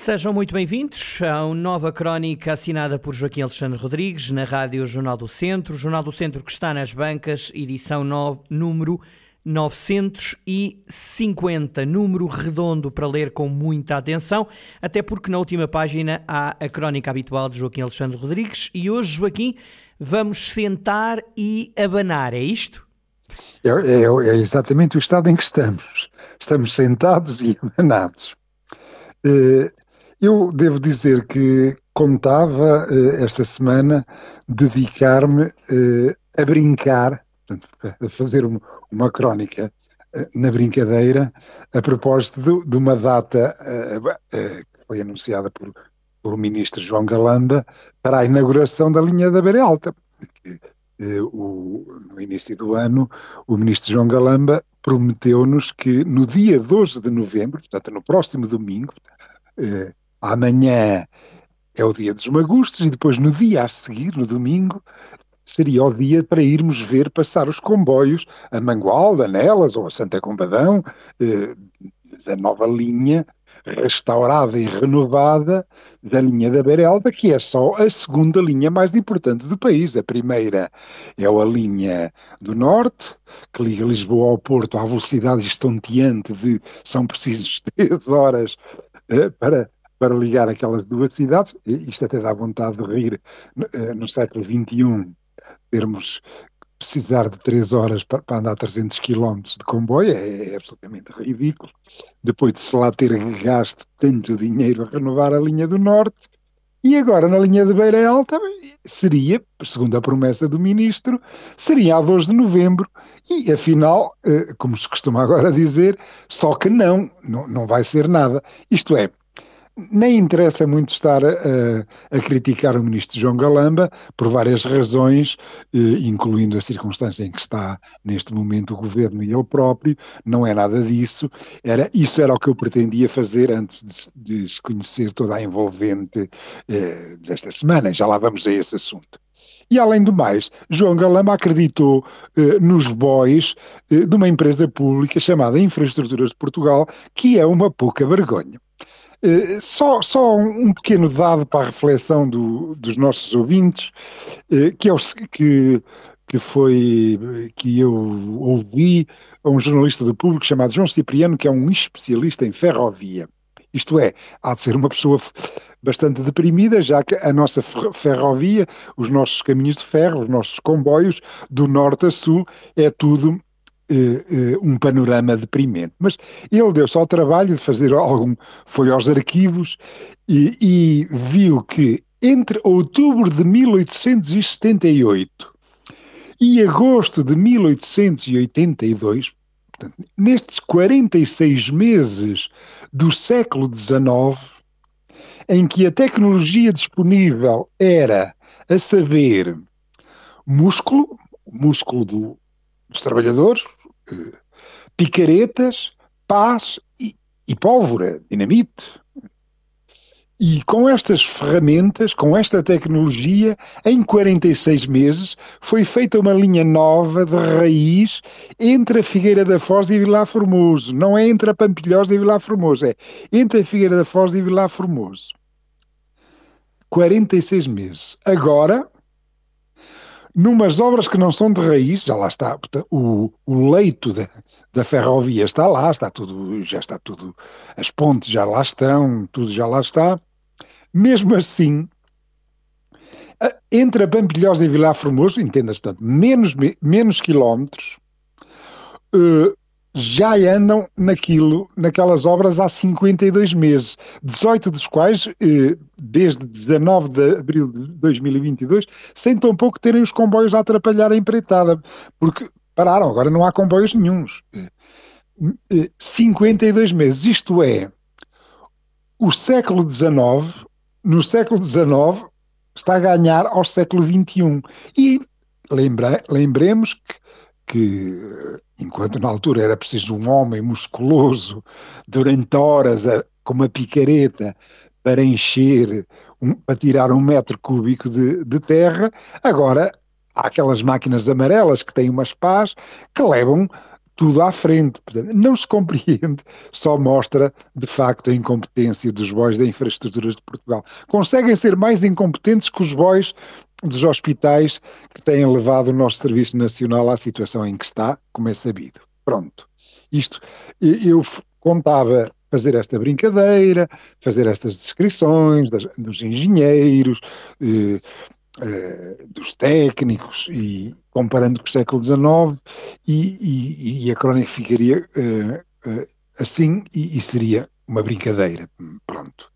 Sejam muito bem-vindos a uma nova crónica assinada por Joaquim Alexandre Rodrigues na Rádio Jornal do Centro. Jornal do Centro que está nas bancas, edição 9, número 950, número redondo para ler com muita atenção, até porque na última página há a crónica habitual de Joaquim Alexandre Rodrigues e hoje, Joaquim, vamos sentar e abanar, é isto? É, é, é exatamente o estado em que estamos. Estamos sentados e abanados. Uh, eu devo dizer que contava eh, esta semana dedicar-me eh, a brincar, a fazer uma, crónica eh, na brincadeira, a propósito de, uma data que foi anunciada por, por o ministro João Galamba para a inauguração da linha da Beira Alta. O, no início do ano, o ministro João Galamba prometeu-nos que no dia 12 de novembro, portanto no próximo domingo, amanhã é o dia dos magustos e depois no dia a seguir, no domingo, seria o dia para irmos ver passar os comboios a Mangualda, Nelas ou a Santa Combadão, eh, a nova linha restaurada e renovada da linha da Berelda, que é só a segunda linha mais importante do país. A primeira é a linha do Norte, que liga Lisboa ao Porto à velocidade estonteante de são precisas três horas eh, para para ligar aquelas duas cidades, isto até dá vontade de rir, eh, no século XXI, termos precisar de três horas para, para andar 300 km de comboio é, é, absolutamente ridículo. Depois de se lá ter gasto tanto dinheiro a renovar a linha do Norte, e agora na linha de Beira Alta seria, segundo a promessa do Ministro, seria a 2 de novembro e afinal, eh, como se costuma agora dizer, só que não, não, não vai ser nada. Isto é, nem interessa muito estar a, a, criticar o ministro João Galamba por várias razões, eh, incluindo a circunstância em que está neste momento o governo e ele próprio, não é nada disso. Era, isso era o que eu pretendia fazer antes de, de se conhecer toda a envolvente eh, desta semana. Já lá vamos a esse assunto. E além do mais, João Galamba acreditou eh, nos bois eh, de uma empresa pública chamada Infraestruturas de Portugal, que é uma pouca vergonha. Eh, só, só um pequeno dado para a reflexão do, dos nossos ouvintes, uh, que, é o, que, que foi que eu ouvi a um jornalista do público chamado João Cipriano, que é um especialista em ferrovia. Isto é, há de ser uma pessoa bastante deprimida, já que a nossa ferrovia, os nossos caminhos de ferro, os nossos comboios, do norte a sul, é tudo eh, um panorama deprimente. Mas ele deu-se ao trabalho de fazer algum. foi aos arquivos e, e viu que entre outubro de 1878 e agosto de 1882, portanto, nestes 46 meses do século XIX, em que a tecnologia disponível era, a saber, músculo, músculo do, dos trabalhadores, picaretas, pás e, e pólvora, dinamite. E com estas ferramentas, com esta tecnologia, em 46 meses, foi feita uma linha nova de raiz entre a Figueira da Foz e Vilar Formoso. Não é entre a Pampilhosa e Vilar Formoso, é entre a Figueira da Foz e Vilar Formoso. 46 meses. Agora, numas obras que não são de raiz, já lá está, o, o leito da, da ferrovia está lá, está tudo, já está tudo, as pontes já lá estão, tudo já lá está. Mesmo assim, entre a Pampilhosa e Vilar Formoso, entenda-se, portanto, menos, menos quilómetros, uh, já andam naquilo, naquelas obras há 52 meses, 18 dos quais, eh, desde 19 de abril de 2022, sem tão pouco terem os comboios a atrapalhar a empreitada, porque pararam, agora não há comboios nenhums. 52 eh, meses, isto é, o século XIX, no século XIX, está a ganhar ao século XXI. E lembra, lembremos que, que, enquanto na altura era preciso um homem musculoso durante horas a, com uma picareta para encher, um, para tirar um metro cúbico de, de terra, agora há aquelas máquinas amarelas que têm umas pás que levam tudo à frente. Não se compreende, só mostra de facto a incompetência dos bois da infraestruturas de Portugal. Conseguem ser mais incompetentes que os bois dos hospitais que têm levado o nosso Serviço Nacional à situação em que está, como é sabido. Pronto. Isto, eu contava fazer esta brincadeira, fazer estas descrições das, dos engenheiros, eh, eh, dos técnicos e comparando com o século XIX e, e, e a crónica ficaria eh, eh assim e, e, seria uma brincadeira, pronto.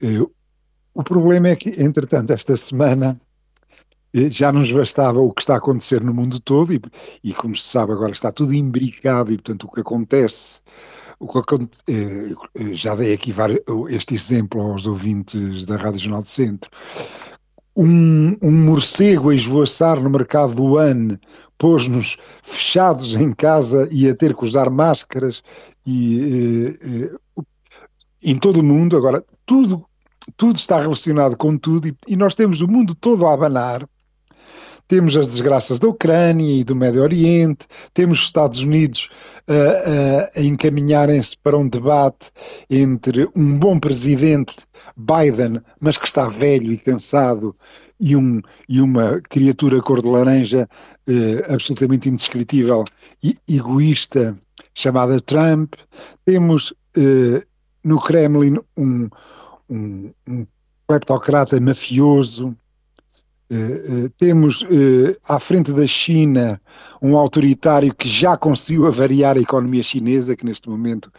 Eh, o problema é que, entretanto, esta semana já nos bastava o que está a acontecer no mundo todo e, e como se sabe agora está tudo imbricado e portanto o que acontece o que, eh, já dei aqui este exemplo aos ouvintes da Rádio Jornal do Centro. Um, um, morcego a esvoaçar no mercado do ano pôs-nos fechados em casa e a ter que usar máscaras e, eh, eh, em todo o mundo. Agora tudo tudo está relacionado com tudo e, e nós temos o mundo todo a abanar temos as desgraças da Ucrânia e do Médio Oriente, temos os Estados Unidos uh, uh, a encaminharem-se para um debate entre um bom presidente, Biden, mas que está velho e cansado, e, um, e uma criatura cor de laranja uh, absolutamente indescritível e egoísta, chamada Trump. Temos no Kremlin um, um, um kleptocrata mafioso Uh, uh, temos uh, à frente da China um autoritário que já conseguiu avariar a economia chinesa, que neste momento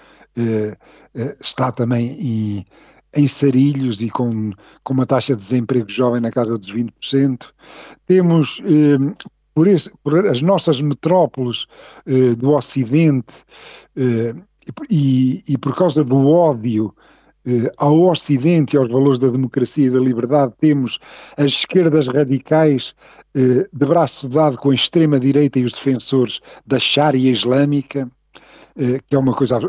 está também em, em sarilhos e com, com uma taxa de desemprego jovem na casa dos 20%. Temos por, esse, por, as nossas metrópoles do Ocidente e, e por causa do ódio eh, ao Ocidente e aos valores da democracia e da liberdade, temos as esquerdas radicais eh, de braço dado com a extrema-direita e os defensores da Sharia islâmica, eh, que é uma coisa,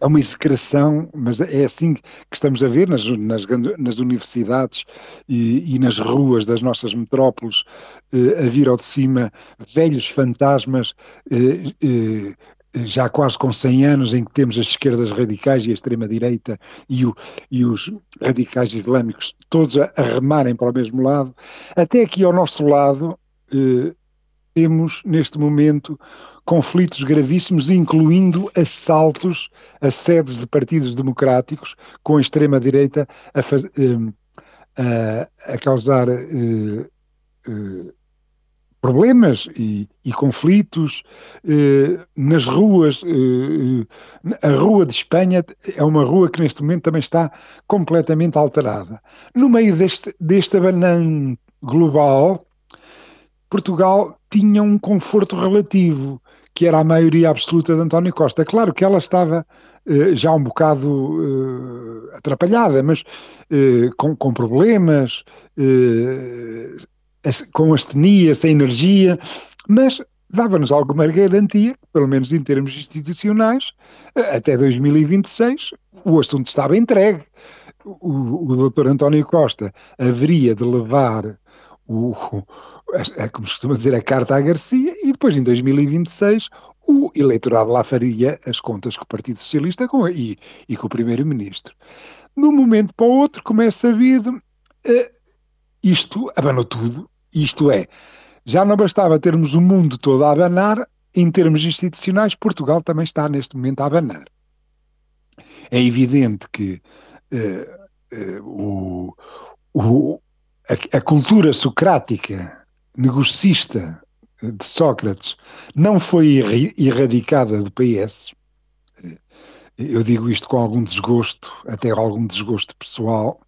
é uma execração, mas é assim que estamos a ver nas, nas, nas universidades e, e, nas ruas das nossas metrópoles, a vir ao de cima velhos fantasmas já quase com 100 anos, em que temos as esquerdas radicais e a extrema-direita e, e, os radicais islâmicos todos a, a, remarem para o mesmo lado, até aqui ao nosso lado eh, temos, neste momento, conflitos gravíssimos, incluindo assaltos a sedes de partidos democráticos, com a extrema-direita a, eh, a, a, causar. Eh, eh problemas e, e conflitos eh, nas ruas. Eh, a Rua de Espanha é uma rua que neste momento também está completamente alterada. No meio deste, deste abanão global, Portugal tinha um conforto relativo, que era a maioria absoluta de António Costa. Claro que ela estava eh, já um bocado eh, atrapalhada, mas eh, com, com problemas eh, com astenia, sem energia, mas dava-nos alguma garantia, pelo menos em termos institucionais, até 2026 o assunto estava entregue. O, o doutor António Costa haveria de levar o, a, como se costuma dizer, a carta à Garcia e depois em 2026 o eleitorado lá faria as contas com o Partido Socialista com, e, e com o Primeiro-Ministro. De um momento para o outro, como é sabido, isto abanou tudo isto é, já não bastava termos o mundo todo a abanar, em termos institucionais, Portugal também está neste momento a abanar. É evidente que uh, uh, o, o, a, a, cultura socrática, negocista de Sócrates, não foi erradicada do PS. Eu digo isto com algum desgosto, até algum desgosto pessoal,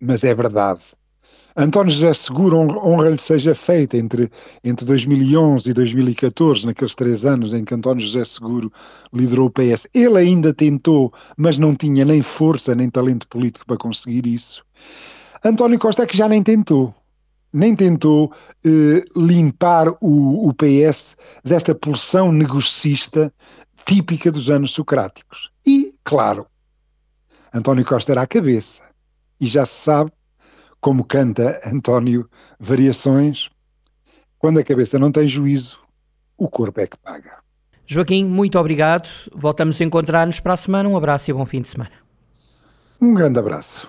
mas é verdade. António José Seguro, honra lhe seja feita entre, entre 2011 e 2014, naqueles três anos em que António José Seguro liderou o PS. Ele ainda tentou, mas não tinha nem força nem talento político para conseguir isso. António Costa é que já nem tentou. nem tentou eh, limpar o, o PS desta pulsão negocista típica dos anos socráticos. E, claro, António Costa era a cabeça. E já se sabe, como canta António Variações, quando a cabeça não tem juízo, o corpo é que paga. Joaquim, muito obrigado. Voltamos a encontrar-nos para a semana. Um abraço e bom fim de semana. Um grande abraço.